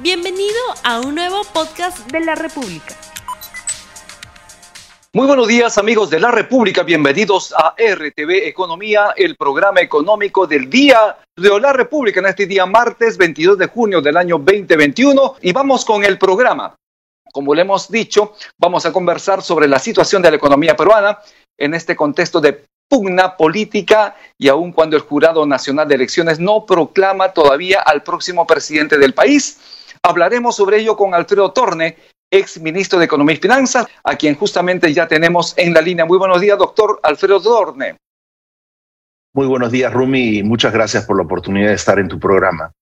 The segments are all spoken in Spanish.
Bienvenido a un nuevo podcast de la República. Muy buenos días amigos de la República, bienvenidos a RTV Economía, el programa económico del día de la República en este día martes 22 de junio del año 2021 y vamos con el programa. Como le hemos dicho, vamos a conversar sobre la situación de la economía peruana en este contexto de pugna política y aun cuando el Jurado Nacional de Elecciones no proclama todavía al próximo presidente del país. Hablaremos sobre ello con Alfredo Torne, ex ministro de Economía y Finanzas, a quien justamente ya tenemos en la línea. Muy buenos días, doctor Alfredo Torne. Muy buenos días, Rumi, y muchas gracias por la oportunidad de estar en tu programa.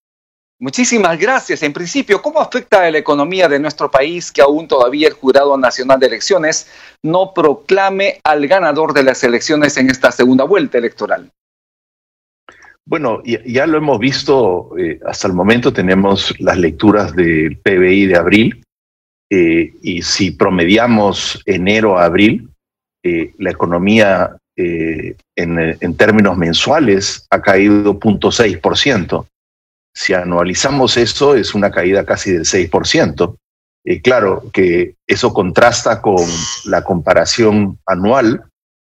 Muchísimas gracias. En principio, ¿cómo afecta a la economía de nuestro país que aún todavía el Jurado Nacional de Elecciones no proclame al ganador de las elecciones en esta segunda vuelta electoral? Bueno, ya, lo hemos visto, eh, hasta el momento tenemos las lecturas del PBI de abril, eh, y si promediamos enero a abril, eh, la economía en, en, términos mensuales ha caído 0.6%. Si anualizamos eso, es una caída casi del 6%. claro que eso contrasta con la comparación anual,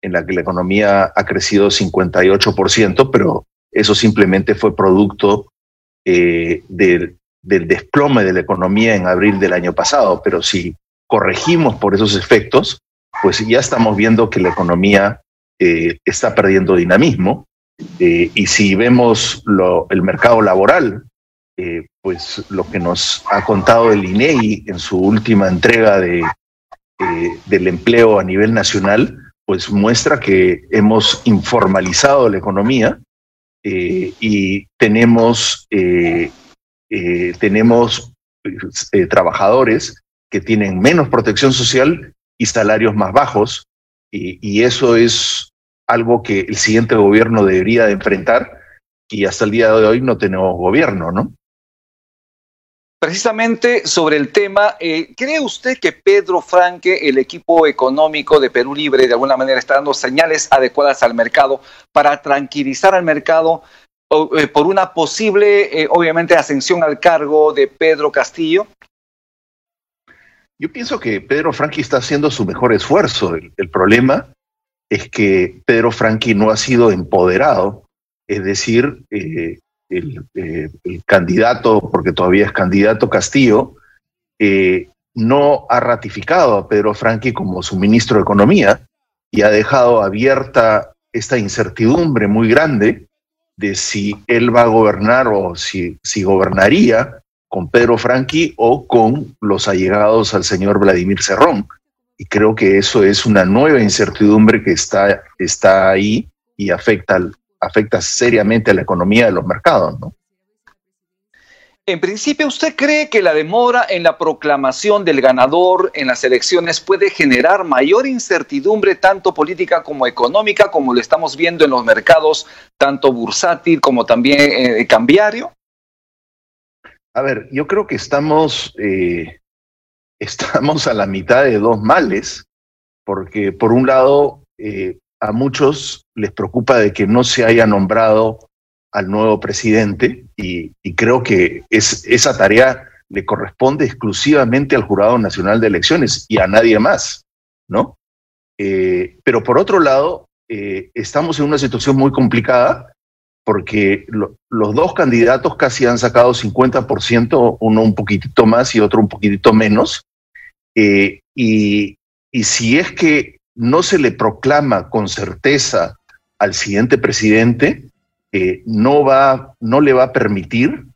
en la que la economía ha crecido 58%, pero eso simplemente fue producto eh, del, desplome de la economía en abril del año pasado. Pero si corregimos por esos efectos, pues ya estamos viendo que la economía eh, está perdiendo dinamismo. Eh, y si vemos el mercado laboral, pues lo que nos ha contado el INEI en su última entrega de, del empleo a nivel nacional, pues muestra que hemos informalizado la economía eh, y tenemos, eh, eh, tenemos trabajadores que tienen menos protección social y salarios más bajos, y, eso es algo que el siguiente gobierno debería de enfrentar, y hasta el día de hoy no tenemos gobierno, ¿no? Precisamente sobre el tema, ¿cree usted que Pedro Franque, el equipo económico de Perú Libre, de alguna manera está dando señales adecuadas al mercado para tranquilizar al mercado eh, por una posible, eh, obviamente, ascensión al cargo de Pedro Castillo? Yo pienso que Pedro Franqui está haciendo su mejor esfuerzo. El, problema es que Pedro Franqui no ha sido empoderado, es decir, eh, el, candidato, porque todavía es candidato Castillo, no ha ratificado a Pedro Franqui como su ministro de Economía y ha dejado abierta esta incertidumbre muy grande de si él va a gobernar o si, si gobernaría con Pedro Franqui o con los allegados al señor Vladimir Cerrón. Y creo que eso es una nueva incertidumbre que está, está ahí y afecta, afecta seriamente a la economía de los mercados, ¿no? En principio, ¿usted cree que la demora en la proclamación del ganador en las elecciones puede generar mayor incertidumbre tanto política como económica, como lo estamos viendo en los mercados, tanto bursátil como también eh, cambiario? A ver, yo creo que estamos, eh, estamos a la mitad de dos males, porque por un lado, eh, a muchos les preocupa de que no se haya nombrado al nuevo presidente y, creo que es, esa tarea le corresponde exclusivamente al Jurado Nacional de Elecciones y a nadie más, ¿no? Eh, pero por otro lado, eh, estamos en una situación muy complicada porque los dos candidatos casi han sacado 50%, uno un poquitito más y otro un poquitito menos. Eh, y si es que no se le proclama con certeza al siguiente presidente, no, va, no le va a permitir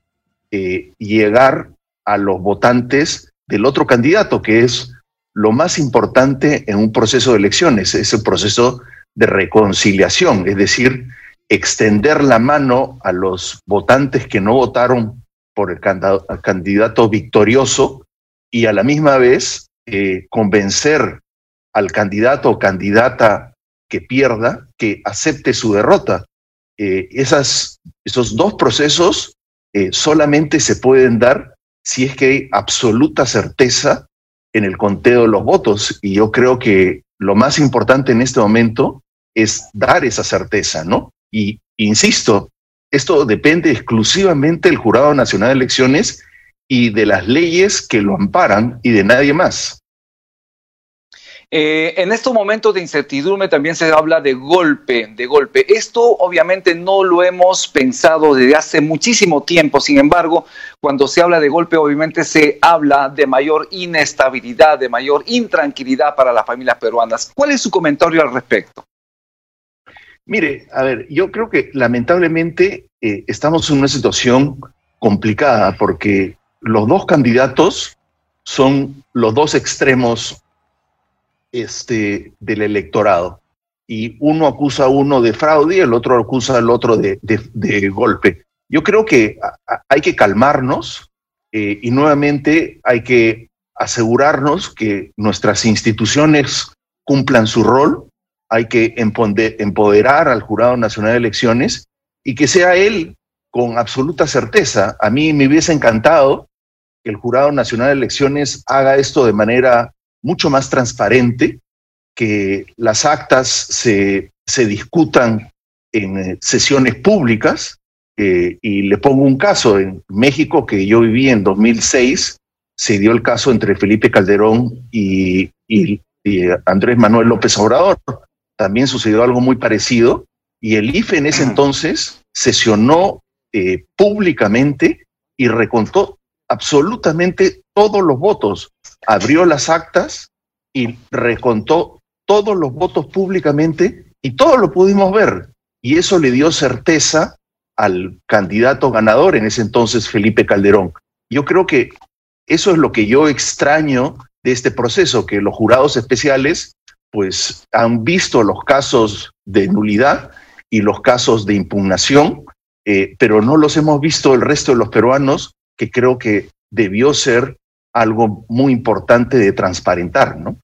eh, llegar a los votantes del otro candidato, que es lo más importante en un proceso de elecciones, es el proceso de reconciliación, es decir, extender la mano a los votantes que no votaron por el candidato victorioso y a la misma vez eh, convencer al candidato o candidata que pierda que acepte su derrota. Eh, esas, esos dos procesos eh, solamente se pueden dar si es que hay absoluta certeza en el conteo de los votos. Y yo creo que lo más importante en este momento es dar esa certeza, ¿no? Y insisto, esto depende exclusivamente del Jurado Nacional de Elecciones y de las leyes que lo amparan y de nadie más. Eh, en estos momentos de incertidumbre también se habla de golpe, de golpe. Esto obviamente no lo hemos pensado desde hace muchísimo tiempo. Sin embargo, cuando se habla de golpe, obviamente se habla de mayor inestabilidad, de mayor intranquilidad para las familias peruanas. ¿Cuál es su comentario al respecto? Mire, a ver, yo creo que lamentablemente eh, estamos en una situación complicada porque los dos candidatos son los dos extremos este, del electorado. Y uno acusa a uno de fraude y el otro acusa al otro de, golpe. Yo creo que hay que calmarnos eh, y nuevamente hay que asegurarnos que nuestras instituciones cumplan su rol, hay que empoderar al Jurado Nacional de Elecciones y que sea él con absoluta certeza. A mí me hubiese encantado que el Jurado Nacional de Elecciones haga esto de manera mucho más transparente, que las actas se, se discutan en eh, sesiones públicas. Eh, y le pongo un caso, en México que yo viví en 2006, se dio el caso entre Felipe Calderón y, y, Andrés Manuel López Obrador. También sucedió algo muy parecido y el IFE en ese entonces sesionó eh, públicamente y recontó absolutamente todos los votos abrió las actas y recontó todos los votos públicamente y todo lo pudimos ver. Y eso le dio certeza al candidato ganador, en ese entonces Felipe Calderón. Yo creo que eso es lo que yo extraño de este proceso, que los jurados especiales pues han visto los casos de nulidad y los casos de impugnación, eh, pero no los hemos visto el resto de los peruanos, que creo que debió ser algo muy importante de transparentar, ¿no?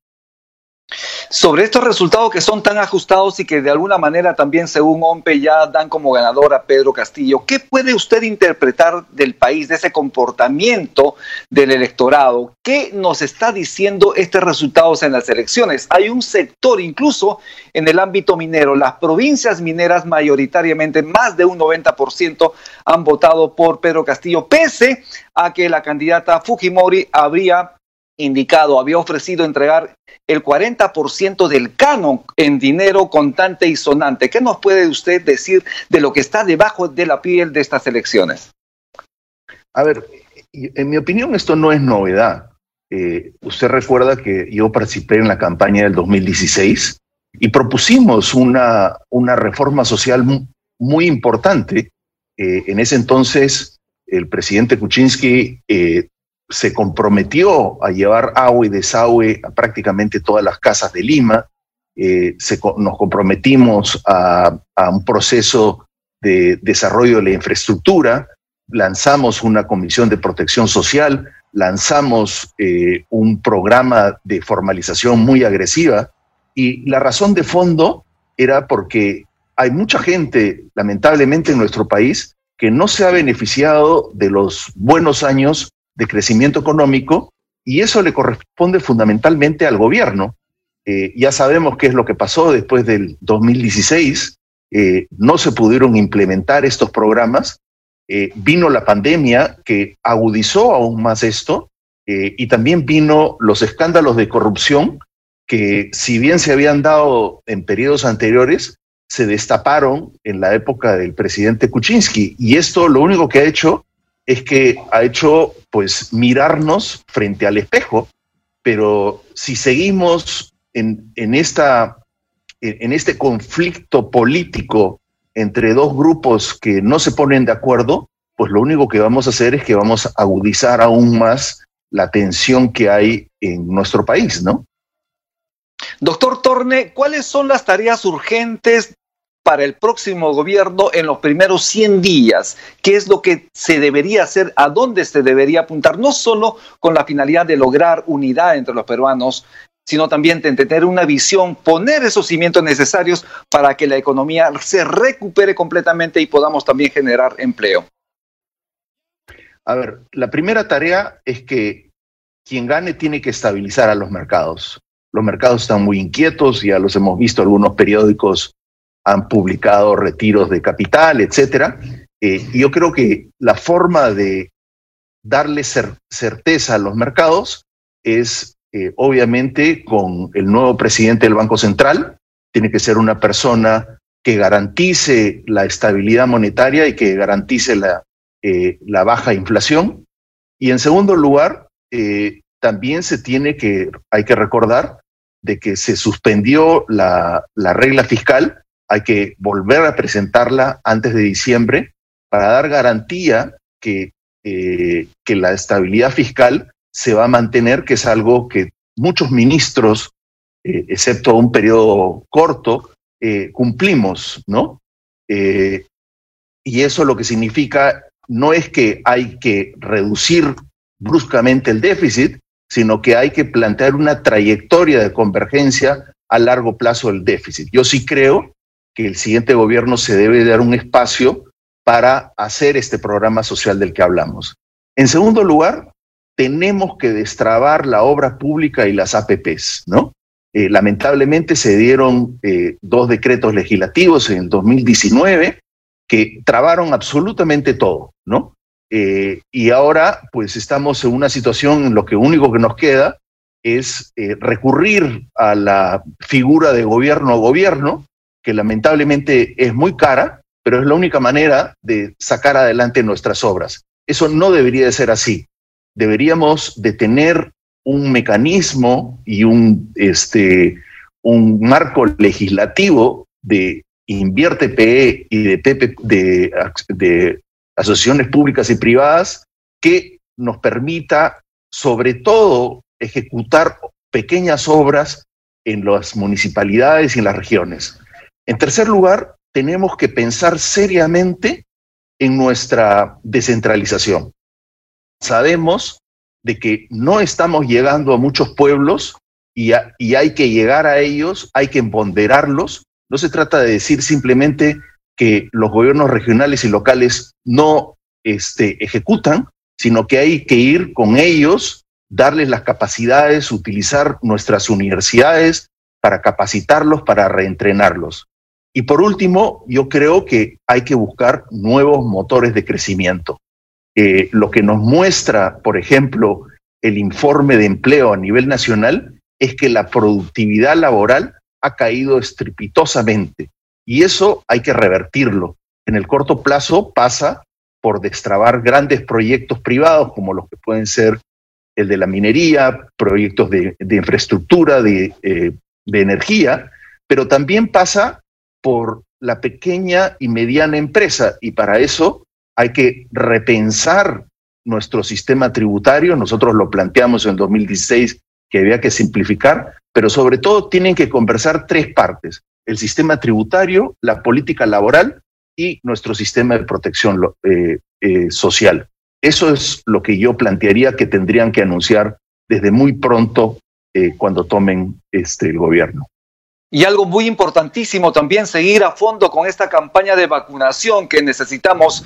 Sobre estos resultados que son tan ajustados y que de alguna manera también, según OMPE, ya dan como ganador a Pedro Castillo, ¿qué puede usted interpretar del país, de ese comportamiento del electorado? ¿Qué nos está diciendo estos resultados en las elecciones? Hay un sector, incluso en el ámbito minero, las provincias mineras mayoritariamente, más de un 90% han votado por Pedro Castillo, pese a que la candidata Fujimori habría indicado, había ofrecido entregar el 40% del canon en dinero contante y sonante. ¿Qué nos puede usted decir de lo que está debajo de la piel de estas elecciones? A ver, en mi opinión esto no es novedad. Eh, usted recuerda que yo participé en la campaña del 2016 y propusimos una, una reforma social muy, importante. Eh, en ese entonces, el presidente Kuczynski eh, se comprometió a llevar agua y desagüe a prácticamente todas las casas de Lima. Eh, nos comprometimos a, un proceso de desarrollo de la infraestructura, lanzamos una comisión de protección social, lanzamos eh, un programa de formalización muy agresiva y la razón de fondo era porque hay mucha gente, lamentablemente en nuestro país, que no se ha beneficiado de los buenos años de crecimiento económico y eso le corresponde fundamentalmente al gobierno. Eh, ya sabemos qué es lo que pasó después del 2016, eh, no se pudieron implementar estos programas, eh, vino la pandemia que agudizó aún más esto y también vino los escándalos de corrupción que si bien se habían dado en periodos anteriores, se destaparon en la época del presidente Kuczynski. Y esto lo único que ha hecho es que ha hecho pues mirarnos frente al espejo, pero si seguimos en, en, esta, en este conflicto político entre dos grupos que no se ponen de acuerdo, pues lo único que vamos a hacer es que vamos a agudizar aún más la tensión que hay en nuestro país, ¿no? Doctor Torne, ¿cuáles son las tareas urgentes para el próximo gobierno en los primeros 100 días? ¿Qué es lo que se debería hacer? ¿A dónde se debería apuntar? No solo con la finalidad de lograr unidad entre los peruanos, sino también de tener una visión, poner esos cimientos necesarios para que la economía se recupere completamente y podamos también generar empleo. A ver, la primera tarea es que quien gane tiene que estabilizar a los mercados. Los mercados están muy inquietos, ya los hemos visto algunos periódicos han publicado retiros de capital, etcétera. Eh, yo creo que la forma de darle certeza a los mercados es eh, obviamente con el nuevo presidente del Banco Central. Tiene que ser una persona que garantice la estabilidad monetaria y que garantice la, eh, baja inflación. Y en segundo lugar, eh, también se tiene que, hay que recordar de que se suspendió la regla fiscal, hay que volver a presentarla antes de diciembre para dar garantía que, eh, que la estabilidad fiscal se va a mantener, que es algo que muchos ministros, eh, excepto un periodo corto, eh, cumplimos, ¿no? y eso lo que significa no es que hay que reducir bruscamente el déficit, sino que hay que plantear una trayectoria de convergencia a largo plazo del déficit. Yo sí creo que el siguiente gobierno se debe dar un espacio para hacer este programa social del que hablamos. En segundo lugar, tenemos que destrabar la obra pública y las APPs, ¿no? Eh, lamentablemente se dieron eh, dos decretos legislativos en 2019 que trabaron absolutamente todo, ¿no? Eh, y ahora, pues estamos en una situación en lo que único que nos queda es recurrir a la figura de gobierno a gobierno, que lamentablemente es muy cara, pero es la única manera de sacar adelante nuestras obras. Eso no debería de ser así. Deberíamos de tener un mecanismo y un, este, un marco legislativo de invierte PE y de, PP, de asociaciones públicas y privadas que nos permita sobre todo ejecutar pequeñas obras en las municipalidades y en las regiones. En tercer lugar, tenemos que pensar seriamente en nuestra descentralización. Sabemos de que no estamos llegando a muchos pueblos y, hay que llegar a ellos, hay que empoderarlos. No se trata de decir simplemente que los gobiernos regionales y locales no este, ejecutan, sino que hay que ir con ellos, darles las capacidades, utilizar nuestras universidades para capacitarlos, para reentrenarlos. Y por último, yo creo que hay que buscar nuevos motores de crecimiento. Eh, lo que nos muestra, por ejemplo, el informe de empleo a nivel nacional es que la productividad laboral ha caído estrepitosamente y eso hay que revertirlo. En el corto plazo pasa por destrabar grandes proyectos privados como los que pueden ser el de la minería, proyectos de, infraestructura, de, eh, de energía, pero también pasa por la pequeña y mediana empresa y para eso hay que repensar nuestro sistema tributario. Nosotros lo planteamos en 2016 que había que simplificar, pero sobre todo tienen que conversar tres partes, el sistema tributario, la política laboral y nuestro sistema de protección eh, eh, social. Eso es lo que yo plantearía que tendrían que anunciar desde muy pronto eh, cuando tomen este, el gobierno. Y algo muy importantísimo también, seguir a fondo con esta campaña de vacunación que necesitamos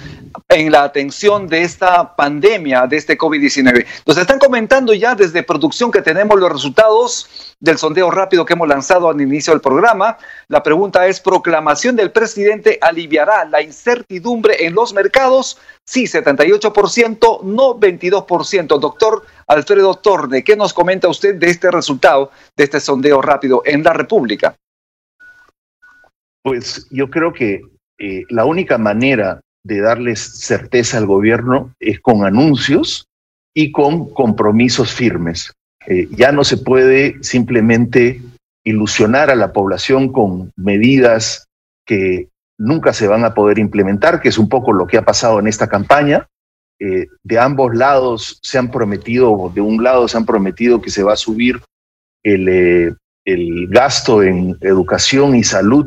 en la atención de esta pandemia, de este COVID-19. Nos están comentando ya desde producción que tenemos los resultados del sondeo rápido que hemos lanzado al inicio del programa. La pregunta es, ¿proclamación del presidente aliviará la incertidumbre en los mercados? Sí, 78%, no 22%. Doctor Alfredo Torne, ¿qué nos comenta usted de este resultado, de este sondeo rápido en la República? Pues yo creo que eh, la única manera de darles certeza al gobierno es con anuncios y con compromisos firmes. Eh, ya no se puede simplemente ilusionar a la población con medidas que nunca se van a poder implementar, que es un poco lo que ha pasado en esta campaña. Eh, de ambos lados se han prometido, de un lado se han prometido que se va a subir el, eh, el gasto en educación y salud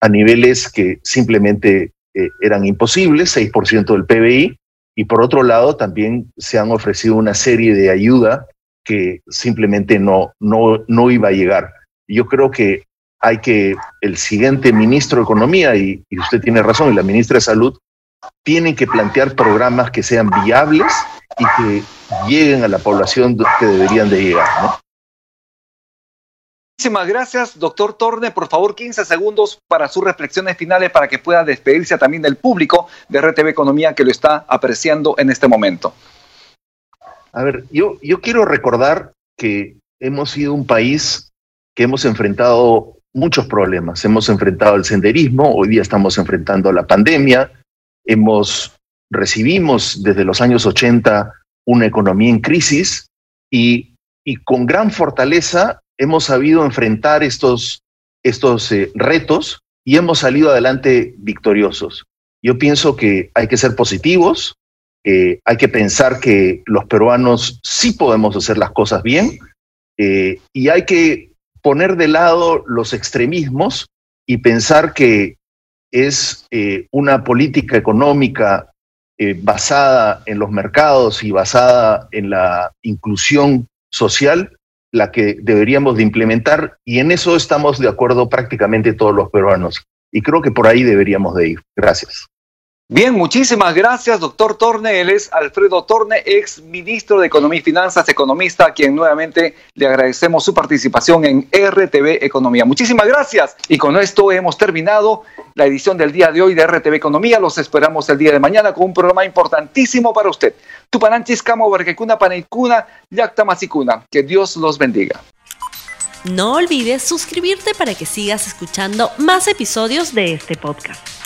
a niveles que simplemente eran imposibles, 6% del PBI, y por otro lado también se han ofrecido una serie de ayuda que simplemente no, no, no iba a llegar. Yo creo que hay que, el siguiente ministro de Economía, y, usted tiene razón, y la ministra de Salud, tienen que plantear programas que sean viables y que lleguen a la población que deberían de llegar. ¿no? Muchísimas gracias, doctor Torne. Por favor, 15 segundos para sus reflexiones finales para que pueda despedirse también del público de RTV Economía que lo está apreciando en este momento. A ver, yo, yo quiero recordar que hemos sido un país que hemos enfrentado muchos problemas. Hemos enfrentado el senderismo, hoy día estamos enfrentando la pandemia, hemos recibimos desde los años 80 una economía en crisis y, y con gran fortaleza hemos sabido enfrentar estos, estos eh, retos y hemos salido adelante victoriosos. Yo pienso que hay que ser positivos, eh, hay que pensar que los peruanos sí podemos hacer las cosas bien eh, y hay que poner de lado los extremismos y pensar que es eh, una política económica basada en los mercados y basada en la inclusión social la que deberíamos de implementar y en eso estamos de acuerdo prácticamente todos los peruanos y creo que por ahí deberíamos de ir. Gracias. Bien, muchísimas gracias, doctor Torne. Él es Alfredo Torne, ex ministro de Economía y Finanzas, economista, a quien nuevamente le agradecemos su participación en RTV Economía. Muchísimas gracias. Y con esto hemos terminado la edición del día de hoy de RTV Economía. Los esperamos el día de mañana con un programa importantísimo para usted. Tupananchis, Camo, Barquecuna, Paneicuna, Yacta Masicuna. Que Dios los bendiga. No olvides suscribirte para que sigas escuchando más episodios de este podcast.